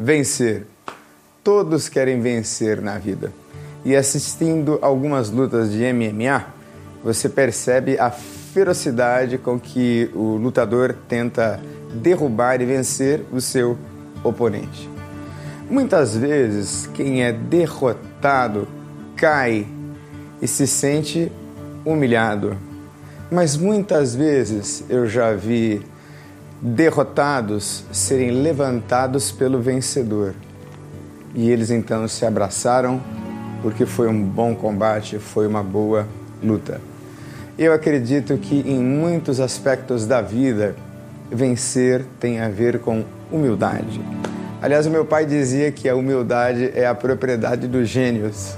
vencer. Todos querem vencer na vida. E assistindo algumas lutas de MMA, você percebe a ferocidade com que o lutador tenta derrubar e vencer o seu oponente. Muitas vezes, quem é derrotado cai e se sente humilhado. Mas muitas vezes eu já vi derrotados serem levantados pelo vencedor. E eles então se abraçaram porque foi um bom combate, foi uma boa luta. Eu acredito que em muitos aspectos da vida, vencer tem a ver com humildade. Aliás, o meu pai dizia que a humildade é a propriedade dos gênios.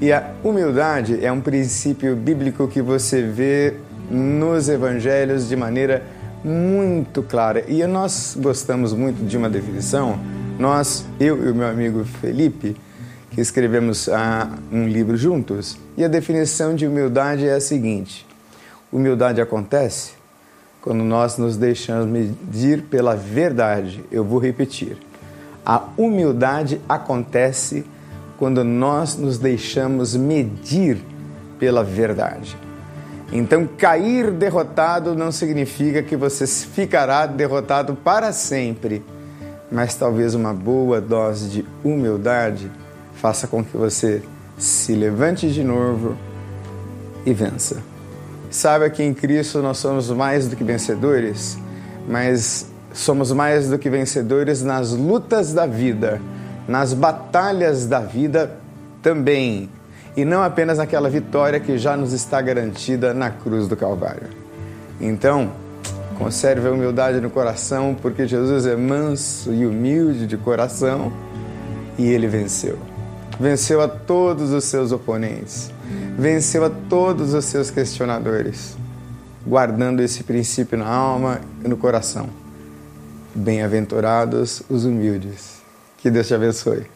E a humildade é um princípio bíblico que você vê nos evangelhos de maneira muito clara. E nós gostamos muito de uma definição. Nós, eu e o meu amigo Felipe, que escrevemos ah, um livro juntos, e a definição de humildade é a seguinte: humildade acontece quando nós nos deixamos medir pela verdade. Eu vou repetir. A humildade acontece quando nós nos deixamos medir pela verdade. Então, cair derrotado não significa que você ficará derrotado para sempre, mas talvez uma boa dose de humildade faça com que você se levante de novo e vença. Saiba que em Cristo nós somos mais do que vencedores, mas somos mais do que vencedores nas lutas da vida, nas batalhas da vida também e não apenas naquela vitória que já nos está garantida na cruz do Calvário. Então, conserve a humildade no coração, porque Jesus é manso e humilde de coração e ele venceu. Venceu a todos os seus oponentes, venceu a todos os seus questionadores, guardando esse princípio na alma e no coração. Bem-aventurados os humildes. Que Deus te abençoe.